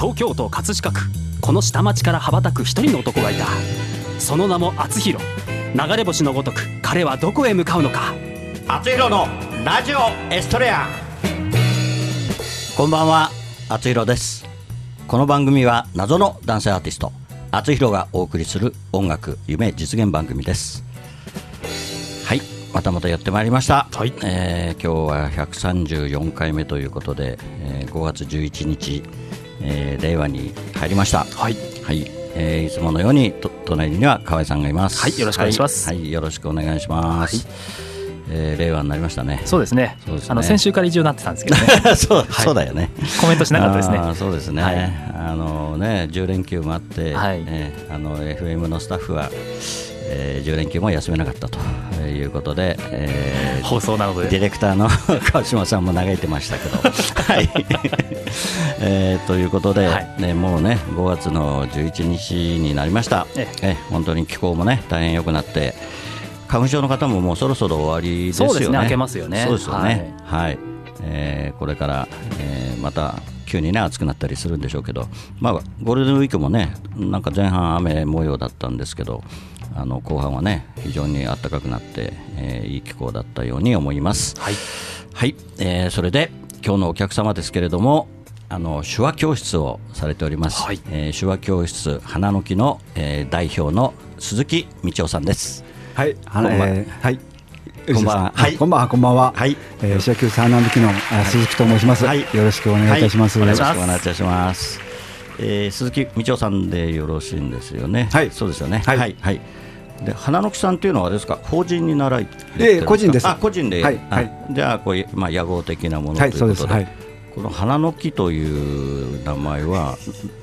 東京都葛飾区。この下町から羽ばたく一人の男がいた。その名も厚弘。流れ星のごとく彼はどこへ向かうのか。厚弘のラジオエストレア。こんばんは厚弘です。この番組は謎の男性アーティスト厚弘がお送りする音楽夢実現番組です。はいまたまたやってまいりました、はい。えー今日は134回目ということで、えー5月11日、えー令和に入りました。はい。はい、えーいつものようにと隣には河合さんがいます。はいよろしくお願いします。はい、はいよろしくお願いします。えー令和になりましたね。そうですね。そうですね。あの先週から異常になってたんですけどね。そう、そうだよね。コメントしなかったですね。そうですね。はい。あのね、10連休もあって、はい。えーあの FM のスタッフは、えー10連休も休めなかったということで、えー放送なので。ディレクターの 川島さんも嘆いてましたけど。はい。えーということで、はい。ね、もうね5月の11日になりました、ええ。本当に気候もね大変良くなって花粉症の方ももうそろそろ終わりですよね。そうですね明けますよね。そうですよね。はい、えーこれから、えーまた急にね暑くなったりするんでしょうけど、まあゴールデンウィークもねなんか前半雨模様だったんですけど。あの後半はね非常に暖かくなって、えーいい気候だったように思います。はい。はい、えーそれで今日のお客様ですけれどもあの手話教室をされております、はい。えー手話教室花の木の、えー代表の鈴木道夫さんです。はい、あのこんばんえーはい。こんばんははいあこんばんは、こんばんは。はい。えー、シアキューサーナンド機のあ鈴木と申します。はい。よろしくお願いいたします。はよろしくお願いします。お願いいたします、えー鈴木道夫さんでよろしいんですよね。はい。そうですよね。はい。はい、はいで花の木さんというのはですか？法人に習いええ個人です。あ個人で、あはい。はい。じゃあこういうまあ屋号的なものとはいいうことで、はいこの花の木という名前は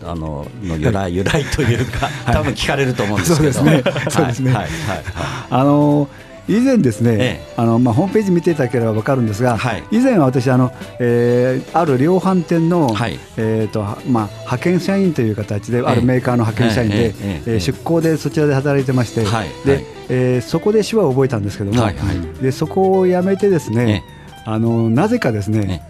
あのの由来由来というか、多分聞かれると思うんですけど、そうですね。そうですね。はいはいはい。あのー以前ですね、えあのまあホームページ見ていただければわかるんですが、はい。以前は私あの、えーある量販店の、はい。えーとはまあ派遣社員という形で、あるメーカーの派遣社員で、ええ出向でそちらで働いてまして、はい。はい。で、えーそこで手話を覚えたんですけども、はい。はい。でそこを辞めてですね、あのなぜかですね、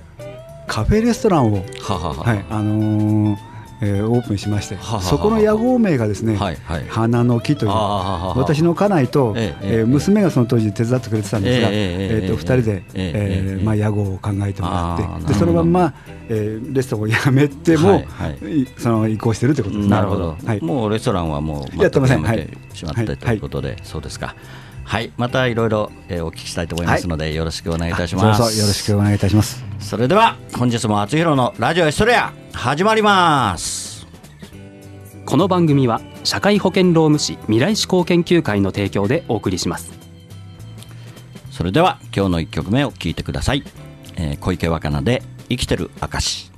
カフェレストランを、ははは。はいあのーえーオープンしまして、はははそこの屋号名がですね、はいはい。花の木という、私の家内と、えええー娘がその当時手伝ってくれてたんですが、ええと2人で、ええまあ、屋号を考えてもらってでそのまんま、えーレストランを辞めても、はいはい。いその移行してるということですね。なるほど、はい、もうレストランはもうやってません。全くやめてしまって、はい。ということで、そうですかはいまたいろいろえーお聞きしたいと思いますので、よろしくお願いいたします。よろしくお願いいたします。それでは本日も厚弘のラジオエストレア始まります。この番組は社会保険労務士未来志向研究会の提供でお送りします。それでは今日の一曲目を聴いてください、えー小池若菜で生きてる証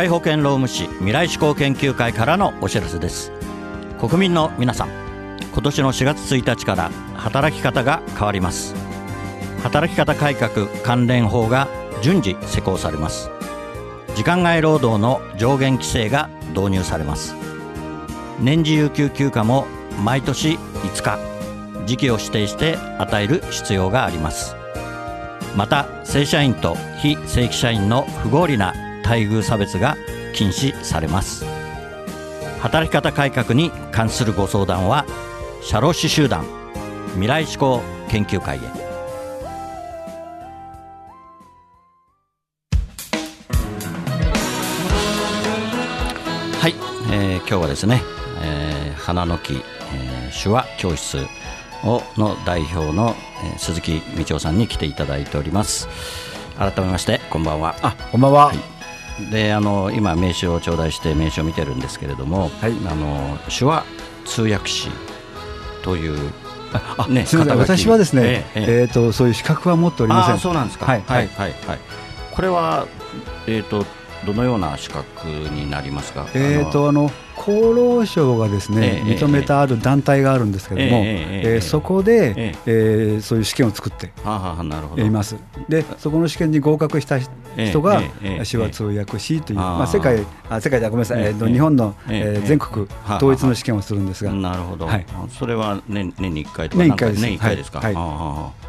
会保険労務士未来志向研究会からのお知らせです。国民の皆さん今年の4月1日から働き方が変わります。働き方改革関連法が順次施行されます。時間外労働の上限規制が導入されます。年次有給休暇も毎年5日。時期を指定して与える必要があります。また正社員と非正規社員の不合理な待遇差別が禁止されます。働き方改革に関するご相談は社労士集団未来志向研究会へ。はい、えー今日はですね、えー花の木、えー手話教室をの代表の、えー鈴木道夫さんに来ていただいております。改めましてこんばんは。あこんばんは、はいであの今名刺を頂戴して名刺を見てるんですけれども、はい。あの手話通訳士というあねすみません。肩書き。私はですね、ええええ。ーとそういう資格は持っておりません。ああそうなんですか。はいはい。はいはいこれはえっ、とどのような資格になりますか？えー、とあの厚労省がですね、ええ認めたある団体があるんですけれども、えそこで、ええ。ーそういう試験を作っています。で、そこの試験に合格した人が手話通訳士という、まあ、世界あ世界ではごめんなさい、えええーと日本の、え全国はあ統一の試験をするんですが、なるほど、はい。それは年年に1回とか？年一回です。か年一回ですか、はい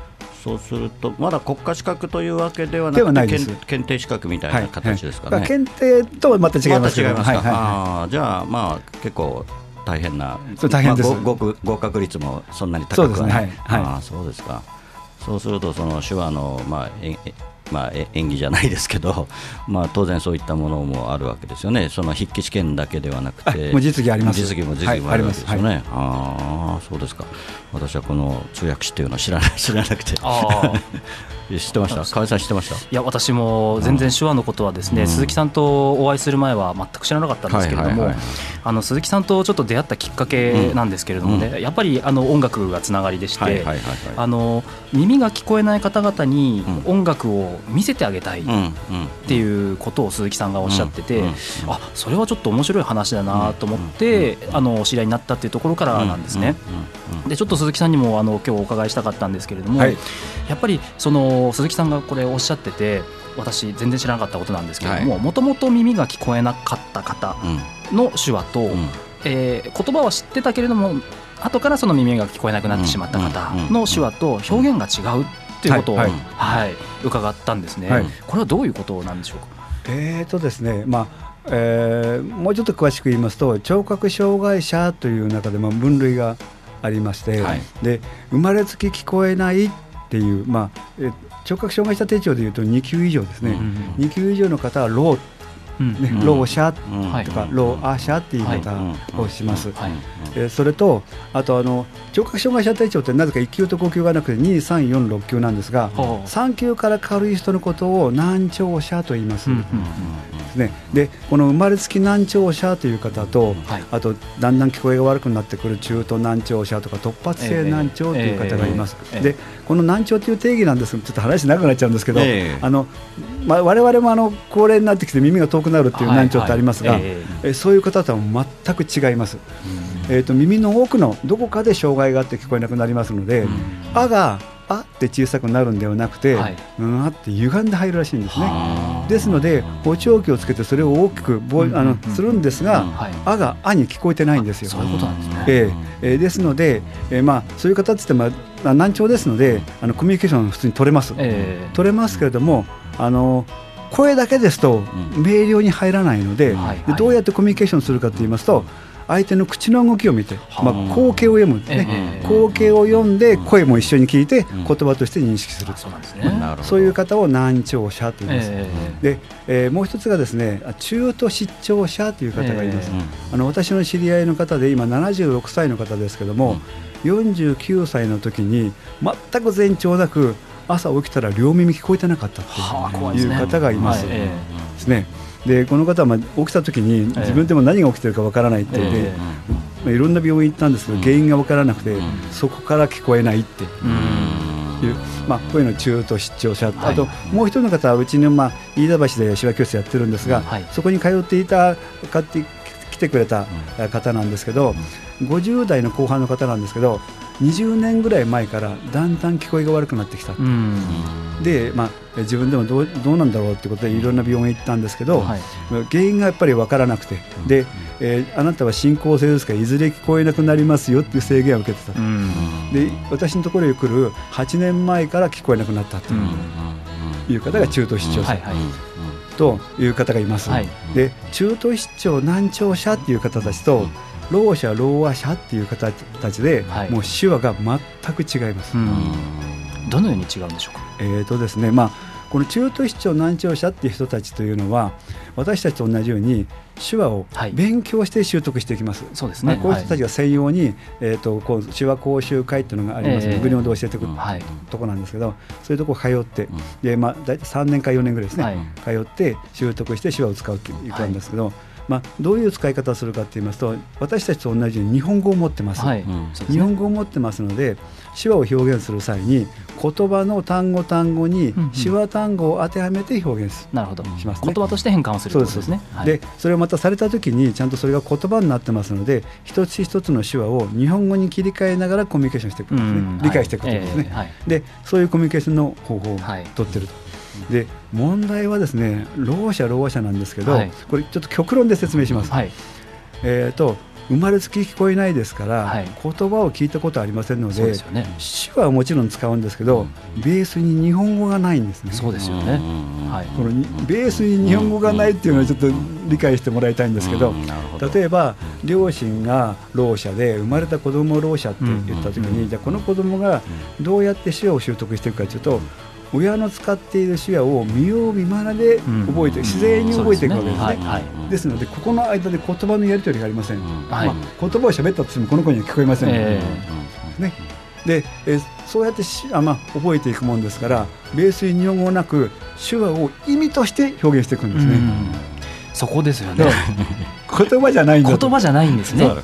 そうするとまだ国家資格というわけではなではくてないです。検検定資格みたいな形ですかね、まあ検定とはまた違いますまた違いますか、はいはいはああじゃあまあ結構大変な大変です。まあご合合格率もそんなに高くはない。そうですね。はいはい。ああそうですか。そうするとその手話の、まあええまあ、え演技じゃないですけど、まあ、当然そういったものもあるわけですよね、その筆記試験だけではなくて、あもう実技あります。実技も実技もはいあるわけですよね、ありああそうですか、私はこの通訳士っていうのは知らない 知らなくて、あ知ってました、河合さん、知ってました？いや私も全然手話のことはですね、うん。鈴木さんとお会いする前は全く知らなかったんですけれども、はいはいはいあの鈴木さんとちょっと出会ったきっかけなんですけれどもね、うやっぱりあの音楽がつながりでして、はいはいはいはい。あの耳が聞こえない方々にう音楽を見せてあげたいっていうことを鈴木さんがおっしゃってて、あそれはちょっと面白い話だなと思って、あのお知り合いになったっていうところからなんですね。でちょっと鈴木さんにもあの今日お伺いしたかったんですけれども、はい。やっぱりその鈴木さんがこれおっしゃってて私全然知らなかったことなんですけれどももともと耳が聞こえなかった方うんの手話と、うん。えー言葉は知ってたけれども後からその耳が聞こえなくなってしまった方の手話と表現が違うっていうことを、ははい。い伺ったんですね、はい。これはどういうことなんでしょうか？えーとですね、まあえーもうちょっと詳しく言いますと聴覚障害者という中でまあ分類がありまして、はい。で生まれつき聞こえないっていう、まあ、え聴覚障害者手帳でいうと2級以上ですね、うん2級以上の方はロうんー、ねうん。ロー者とか、ローア者っていう言い方をします。それとあとあの聴覚障害者手帳ってなぜか1級と5級がなくて2、3、4、6級なんですがほう。3級から軽い人のことを難聴者と言います。ですね、でこの生まれつき難聴者という方と、はい。あとだんだん聞こえが悪くなってくる中途難聴者とか突発性難聴という方がいます、ええええでこの難聴という定義なんです。がちょっと話長くなっちゃうんですけど、ええ。あのま我々もあの高齢になってきて耳が遠くなるっていう難聴ってありますが、はいはいえ。えそういう方とは全く違います、えー、と耳の奥のどこかで障害があって聞こえなくなりますので、あがあって小さくなるんではなくて、はい。うんあって歪んで入るらしいんですね。はあ。ですので補聴器をつけてそれを大きくぼうんあのするんですが、うんはい。あがあに聞こえてないんですよ。そういうことなんですね。えええーですので、えーまあ、そういう方ってまあ、難聴ですのであのコミュニケーション普通に取れます、ええ。取れますけれどもあの声だけですとん。明瞭に入らないので,、はい。でどうやってコミュニケーションするかと言いますと相手の口の動きを見て、はまあ、光景を読むんですね、ええ光景を読んで声も一緒に聞いてん。言葉として認識するあそういう方を難聴者と言います。えで、えーもう一つがですねあ中途失調者という方がいます、えあの私の知り合いの方で今76歳の方ですけども、49歳の時に全く前兆なく朝起きたら両耳聞こえてなかったってはあ怖いう方がいます。ですねでこの方はまあ起きた時に自分でも何が起きてるかわからないって言って、えまあいろんな病院行ったんですけど、うん。原因がわからなくて、ん。そこから聞こえないってう。ん。いう、まあ、こういうの中途出張者、はい。あともう一人の方はうちの、まあ、飯田橋で手話教室やってるんですが、はい。そこに通っていた買って来てくれたえ方なんですけど、50代の後半の方なんですけど20年ぐらい前からだんだん聞こえが悪くなってきた、うん。で、まあ、え自分でもどうどうなんだろうってことでいろんな病院行ったんですけど、はい。原因がやっぱり分からなくて、でえーあなたは進行性ですからいずれ聞こえなくなりますよっていう制限を受けてた。と。うん。で私のところに来る8年前から聞こえなくなったという方が中途失調者はいはい。という方がいます、はい。で中途失調難聴者っていう方たちとろう者ろう話者っていう方たちで、はい。もう手話が全く違います、うん。どのように違うんでしょうか？えーとですねまあ、この中途失調難聴者っていう人たちというのは私たちと同じように手話をはい。勉強して習得していきます。そうですね。まあ、こういう人たちが専用に、えー、とこう手話講習会っていうのがあります。ので、ええ無料で教えてくるはい。ところなんですけどそういうところ通って、でまあ、大体3年か4年ぐらいですね、はい。通って習得して手話を使うということなんですけど、まあ、どういう使い方をするかと言いますと私たちと同じように日本語を持ってます。はい。うん。日そうですね。本語を持ってますので手話を表現する際に言葉の単語単語にうんうん。手話単語を当てはめて表現すなるほど。しますね。言葉として変換をするということですね。はい。でそれをまたされた時にちゃんとそれが言葉になってますので一つ一つの手話を日本語に切り替えながらコミュニケーションしていくんですね、うん。理解していくということですね、はいええ。はい。でそういうコミュニケーションの方法をはい。取ってると。で問題はですねろう者ろう者なんですけど、はい。これちょっと極論で説明します。はい。えー、と生まれつき聞こえないですから、はい。言葉を聞いたことありませんのでそうですよね。手話はもちろん使うんですけど、ベースに日本語がないんですね。そうですよね。はい。このにベースに日本語がないっていうのはちょっと理解してもらいたいんですけど、うんなるほど。例えば両親がろう者で生まれた子供をろう者って言った時に、じゃあこの子供がどうやって手話を習得していくかというと、親の使っている手話を見よう見まねで覚えて、うん。自然に覚えていくわけですね。ですのでここの間で言葉のやり取りがありません、はい。まあ、言葉を喋ったとしてもこの子には聞こえません。ね。でえーそうやってしあ、まあ、覚えていくもんですからベースに日本語がなく手話を意味として表現していくんですね、うん。そこですよだね言葉じゃないん言葉じゃないんですね。ね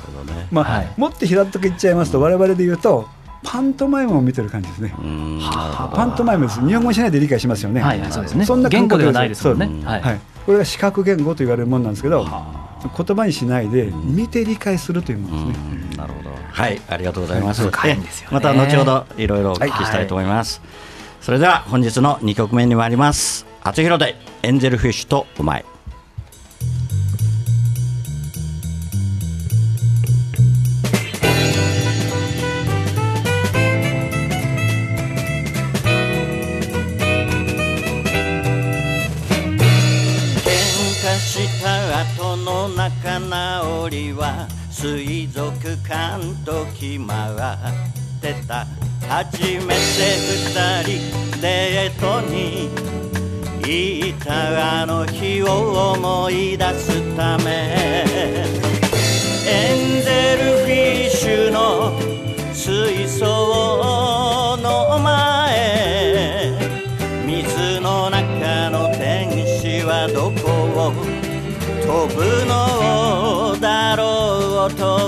まあはい。もっと平たく言っちゃいますと我々で言うとパントマイムを見てる感じですね。うん。パントマイムです。日本語にしないで理解しますよね、はいはいそうですね。そんな感覚言語ではないですもんね。はい。はい、これが視覚言語と言われるものなんですけど言葉にしないで見て理解するというものですね、うんなるほど。はいありがとうございます。深いんですよね。また後ほどいろいろお聞きしたいと思います、それでは本日の2曲目に参ります。厚弘でエンゼルフィッシュとうま水族館と決まってた。初めて二人デートに行ったあの日を思い出すため。エンゼルフィッシュの水槽の前。水の中の天使はどこを？飛ぶのだろうと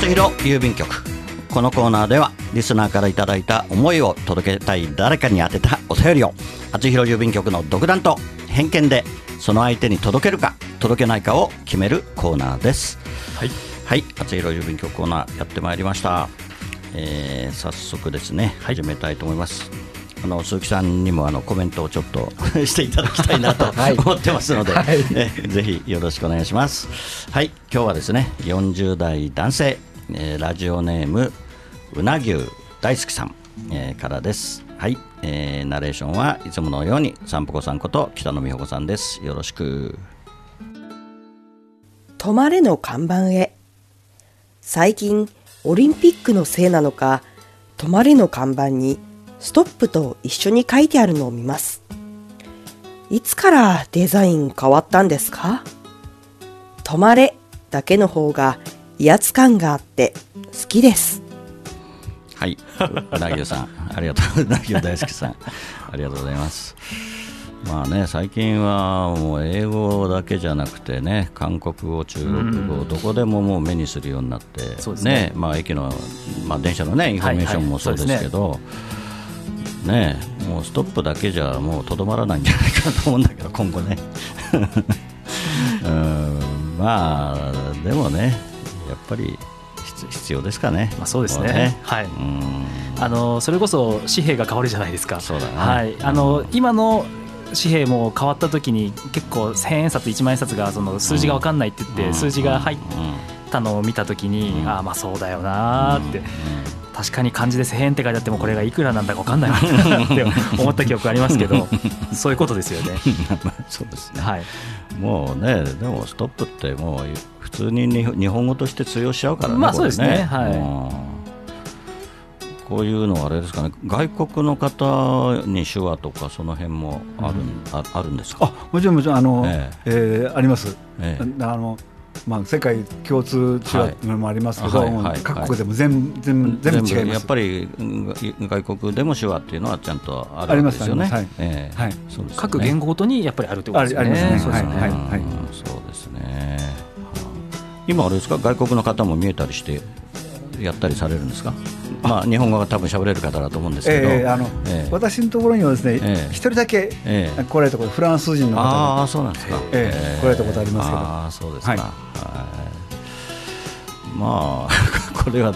厚弘郵便局。このコーナーではリスナーからいただいた思いを届けたい誰かに宛てたお便りを厚弘郵便局の独断と偏見でその相手に届けるか届けないかを決めるコーナーです。はい。はい厚弘郵便局コーナーやってまいりました、えー早速ですねはい。始めたいと思います、あの鈴木さんにもあのコメントをちょっと していただきたいなと 思ってますので、えぜひよろしくお願いします。はい、今日はですね、40代男性、えーラジオネームうなぎゅう大好きさん、えーからです。はい、えーナレーションはいつものように散歩子さんこと北野美穂子さんです。よろしく。止まれの看板へ最近オリンピックのせいなのか止まれの看板にストップと一緒に書いてあるのを見ますいつからデザイン変わったんですか？止まれだけの方が威圧感があって好きです。はい、うなぎゅうさん、ありがとう、うなぎゅう大好きさん、ありがとうございます。まあね、最近はもう英語だけじゃなくてね、韓国語、中国語、どこでももう目にするようになって、そうですね。まあ、駅の、まあ、電車のね、インフォメーションもそうですけど、ね。もうストップだけじゃもうとどまらないんじゃないかなと思うんだけど、今後ね。うん。まあ、でもね、ぱり必必要ですかね。まあ、そうですもね。はい。うん。あのそれこそ紙幣が変わるじゃないですか。そうだねはい、あの今の紙幣も変わった時に結構千円札1万円札がその数字が分かんないって言って、うん。数字が入っうん。たのを見た時に、うん。ああまあそうだよなーって、うん確かに漢字で1000円って書いてあってもこれがいくらなんだか分かんないわなって思った記憶ありますけど そういうことですよね。まあそうですね、はい、もうね、でもストップってもう普通に日日本語として通用しちゃうからね、まあそうですね。はい。うん。こういうのはあれですかね、外国の方に手話とかその辺もある,、ああるんですか？あもちろんもちろんあの、え。えーあります、ええ。あのまあ、世界共通手話っていうのもありますけど、はいはいはい。各国でも全全全部違います。やっぱりうん外国でも手話っていうのはちゃんとあるありますわけです。よね。はい。ええ。はい。そうですよね。各言語ごとにやっぱりあるってことですよね。そうですね。今あれですか？外国の方も見えたりしてやったりされるんですか？まあ日本語が多分喋れる方だと思うんですけど。えーあのええ。私のところにはですねええ。一、人だけええ。来られたことフランス人の方あが。あそうなんですか。ええ来られたことありますけど。ああそうですか。はい。はい。まあ これは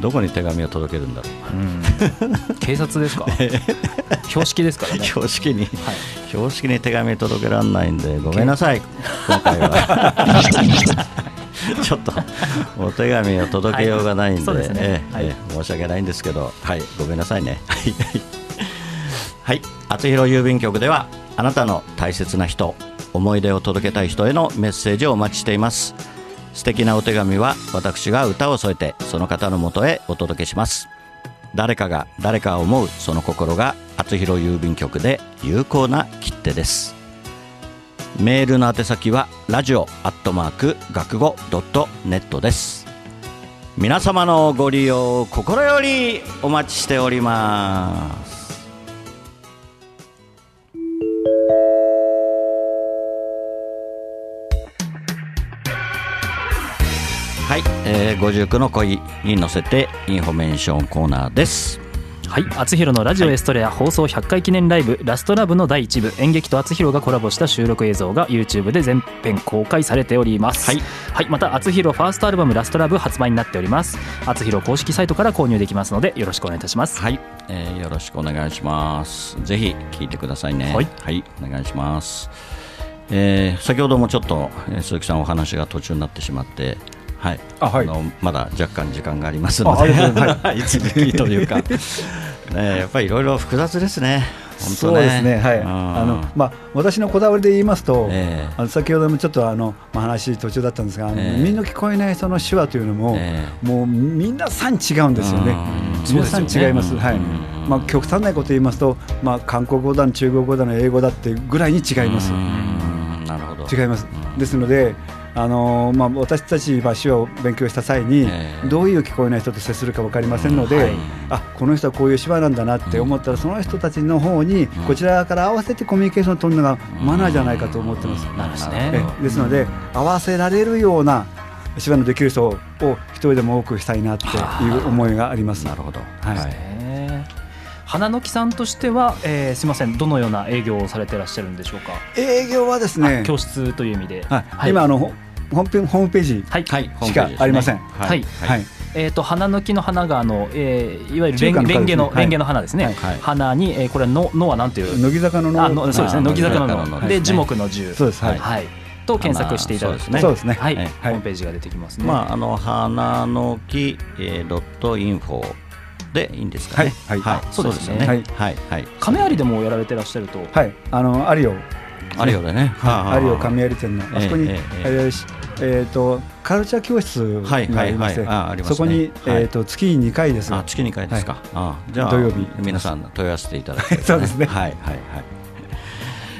どこに手紙を届けるんだろう。うん。警察ですか？標識ですからね。標識に、標識に手紙届けられないんでごめんなさい。今回は ちょっとお手紙を届けようがないんで,、申し訳ないんですけどはいごめんなさいね。はい。はい厚弘郵便局ではあなたの大切な人思い出を届けたい人へのメッセージをお待ちしています。素敵なお手紙は私が歌を添えてその方のもとへお届けします。誰かが誰かを思うその心が厚弘郵便局で有効な切手ですメールの宛先はラジオアットマーク学語ドットネットです。皆様のご利用心よりお待ちしております。はい、えー、59の恋に乗せてインフォメーションコーナーです。はい、厚弘のラジオエストレア放送100回記念ライブ「ラストラブの第1部演劇と厚弘がコラボした収録映像が YouTube で全編公開されております。はい、はい、また厚弘ファーストアルバム「ラストラブ発売になっております。厚弘公式サイトから購入できますのでよろしくお願いいたします。はい、えーよろしくお願いします。ぜひ聞いてくださいね。はい、お願いします。えー先ほどもちょっと、えー鈴木さんお話が途中になってしまって、はい、あはい。のまだ若干時間がありますので、はい、続きというか、ね、やっぱりいろいろ複雑ですね。そうですね、はい、うん。あのまあ、私のこだわりで言いますと、ええ。あの先ほどもちょっとあの、まあ、話途中だったんですが、ええ。耳の聞こえないその手話というのも、えもう皆さん違うんですよね。うん、皆さん違います、ね。はい。うん。まあ、極端なこと言いますと、まあ、韓国語だの、中国語だの、英語だってぐらいに違います。うん。なるほど。違います。うん。ですので、あのーまあ、私たち、まあ、手話を勉強した際に、ええ。どういう聞こえない人と接するか分かりませんので、うんはい。あこの人はこういう手話なんだなって思ったら、その人たちの方に、こちらから合わせてコミュニケーションを取るのがマナーじゃないかと思ってます。です。ですので、合わせられるような手話のできる人を一人でも多くしたいなっていう思いがあります。なるほど。はい。ね花の木さんとしては、えーすみません。どのような営業をされていらっしゃるんでしょうか？営業はですね、教室という意味で。はい。今あのホホームペホームページしかありません。はい。はい。えっ、と花の木の花があの、えーいわゆるレンゲの、花ですね。レンゲの花ですね。はい。はい。花に、えーこれはののはなんていう？乃木坂のあのそうですね。あ乃木坂のの、のので樹木の樹。そうです。はい。はい。と検索していただくと花そうですね。はい、はい。ホームページが出てきますね。まああの花の木えードットインフォでいいんですかね。はい。はい。そうですね。ねはい。はい。はい。亀有でもやられてらっしゃると。はい、あのアリオ、あるよね。アリオ神有店の。あそこに、ええええーしえーとカルチャー教室がありまして、はいはいはい。あありますね。そこに、はい。えーと月に2回ですが。あ月2回ですか、あじゃあ土曜日。皆さん問い合わせていただいて、そうですね。はいはいはい。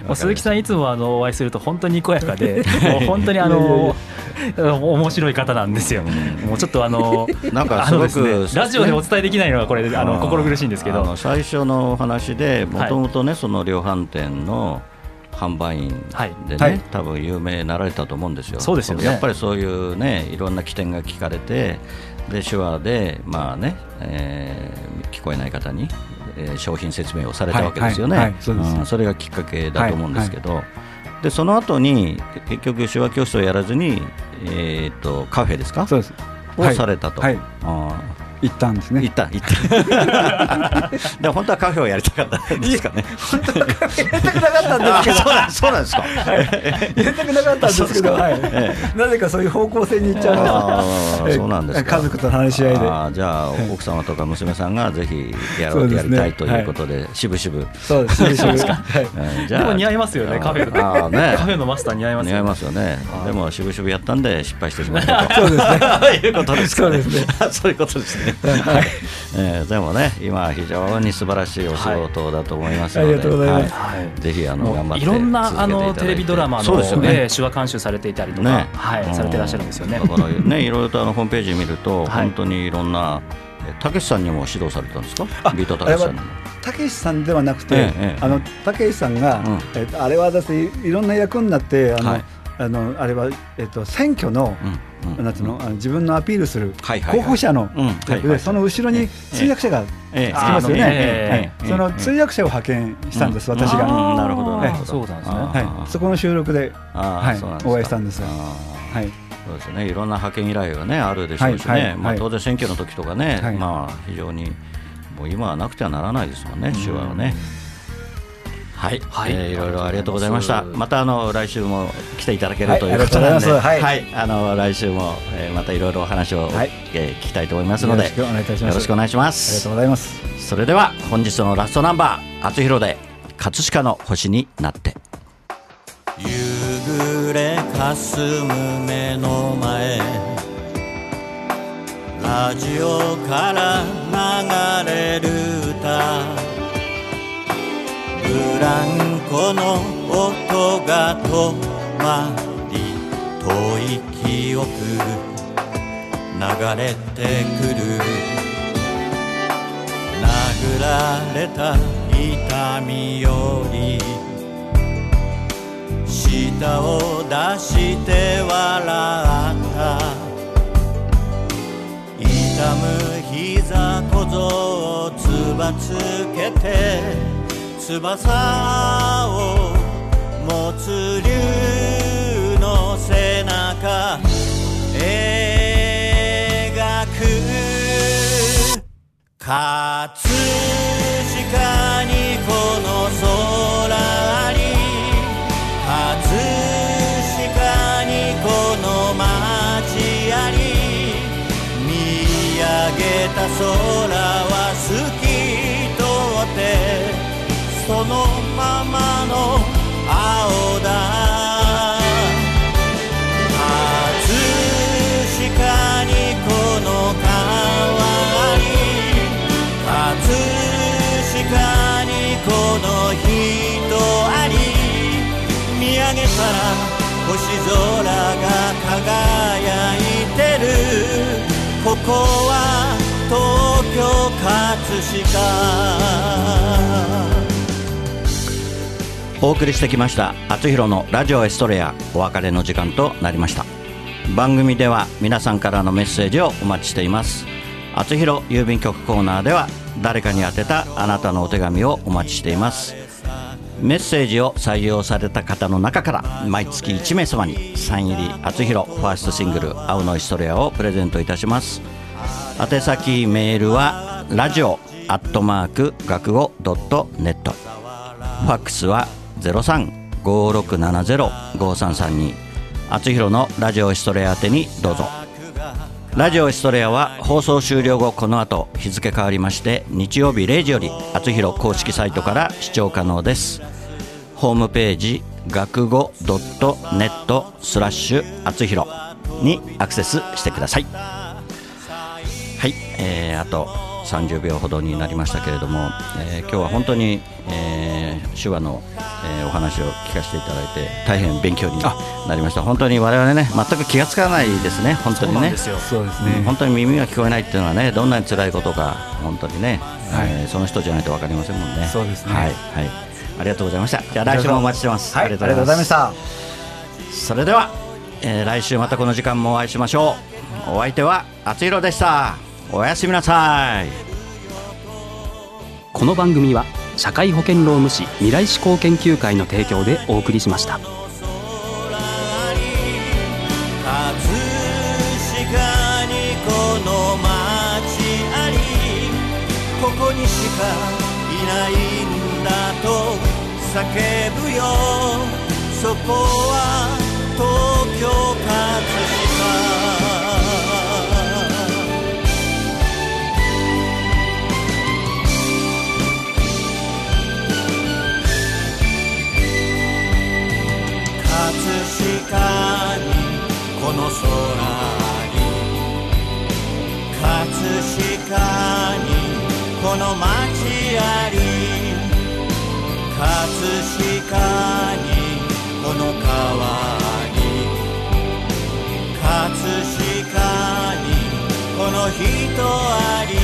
もう鈴木さんいつもあのお会いすると本当ににこやかでもう本当にあの面白い方なんですよ。もうちょっとあの なんかあのすごくですねラジオでお伝えできないのがこれあのー。心苦しいんですけど。最初のお話でもともとね、その量販店の販売員でね、はい。多分有名になられたと思うんですよ。そうですよね。やっぱりそういうねいろんな起点が聞かれてで手話でまあね、えー聞こえない方に、えー商品説明をされたわけですよね。はい。はい。はい。それがきっかけだと思うんですけど。でその後に結局手話教室をやらずに、えー、とカフェですか？そうです。をされたと、はい。あ行ったんですね。ー行った行った。でも本当はカフェをやりたかったんですかね。やりたくなかったんですけど。そうなんそうなんですか。やりたくなかったんですけど、はい。なぜかそういう方向性に行っちゃいまあしたーそうなんですか。家族と話し合いで。じゃあ奥様とか娘さんがぜひやろそうね。やりたいということでしぶしぶそうですそうですはい。うんじゃあ。でも似合いますよねカフェのあーね。カフェのマスター似合いますよ似合いますよね。でもしぶしぶやったんで失敗してしまったと。そうですね。いうことですかね。そうですね。そういうことですね。はい。えーでもね、今は非常に素晴らしいお仕事だと思いますので、はい。ありがとうございます。はい。ぜひあのも頑張ってういろんなあ続けていただいて。のテレビドラマの、ね。えー手話監修されていたりとか、ね。はい、されてらっしゃるんですよね。だからね、いろいろとあのホームページ見ると、はい。本当にいろんな。えたけしさんにも指導されたんですか？ビートたけしさんにも。たけしさんではなくて、ええええあのたけしさんが、うん。えっとあれはだっていいろんな役になってあの、はい。あのあれはえっと選挙の、うんうん。なんつうの？自分のアピールする候補者のその後ろに通訳者がええ。つきますよね、その通訳者を派遣したんです、私が、なるほど。そうなんですね。そこの収録で、お会いしたんですがはい、そうですね、いろんな派遣依頼がねあるでしょうしね、はいはいまあ、はい。当然選挙の時とかね、はい。まあ非常にもう今はなくてはならないですもんね、手話はね。はい、はい。いえーいろいろありがとうございました。またあの来週も来ていただけはいるということなんで、ありがとうございはい。あの来週も、えーまたいろいろお話を、はい。えー聞きたいと思いますので、よろしくお願いいたします。よろしくお願いしまありがすとう。ございます。それでは本日のラストナンバー、厚弘で葛飾の星になって。夕暮れかすむ目の前ラジオから流れる歌ブランコの音が止まり遠い記憶流れてくる。殴られた痛みより舌を出して笑った。痛む膝小僧をつばつけて。翼を持つ竜の背中。描く。葛飾にこの空に。葛飾にこの街あり。見上げた空はのままの青だ。葛飾にこの変わり葛飾にこの人あり。見上げたら星空が輝いてる。ここは東京葛飾。お送りしてきました「あつひろのラジオエストレア」お別れの時間となりました。番組では皆さんからのメッセージをお待ちしています。あつひろ郵便局コーナーでは誰かに宛てたあなたのお手紙をお待ちしています。メッセージを採用された方の中から毎月1名様にサイン入りあつひろファーストシングル「青のエストレア」をプレゼントいたします。宛先メールはラジオアットマーク学語ドットネット。ファックスは0356705332あつひろのラジオエストレア宛てにどうぞ。ラジオエストレアは放送終了後この後日付変わりまして日曜日0時よりあつひろ公式サイトから視聴可能です。ホームページ学語ドットネットスラッシュあつひろにアクセスしてください。はい、えーあと30秒ほどになりましたけれども、えー今日は本当に、えー手話の、えーお話を聞かせていただいて大変勉強になりました。本当に我々ね全く気がつかないですね。本当にね。そうですうん本当に耳が聞こえないっていうのはねどんなに辛いことか本当にね、はい。えーその人じゃないと分かりませんもんね。そうですね。はい、はい、ありがとうございました。じゃあ来週もお待ちしてます、はい、ありがとうございました。それでは、えー来週またこの時間もお会いしましょう。お相手はあつひろでしたおやすみなさい。この番組は社会保険労務士未来志向研究会の提供でお送りしました。葛飾にこの街あり。ここにしかいないんだと叫ぶよ。そこは東京葛葛飾にこの空に葛飾にこの街あり葛飾にこの川に葛飾にこの人あり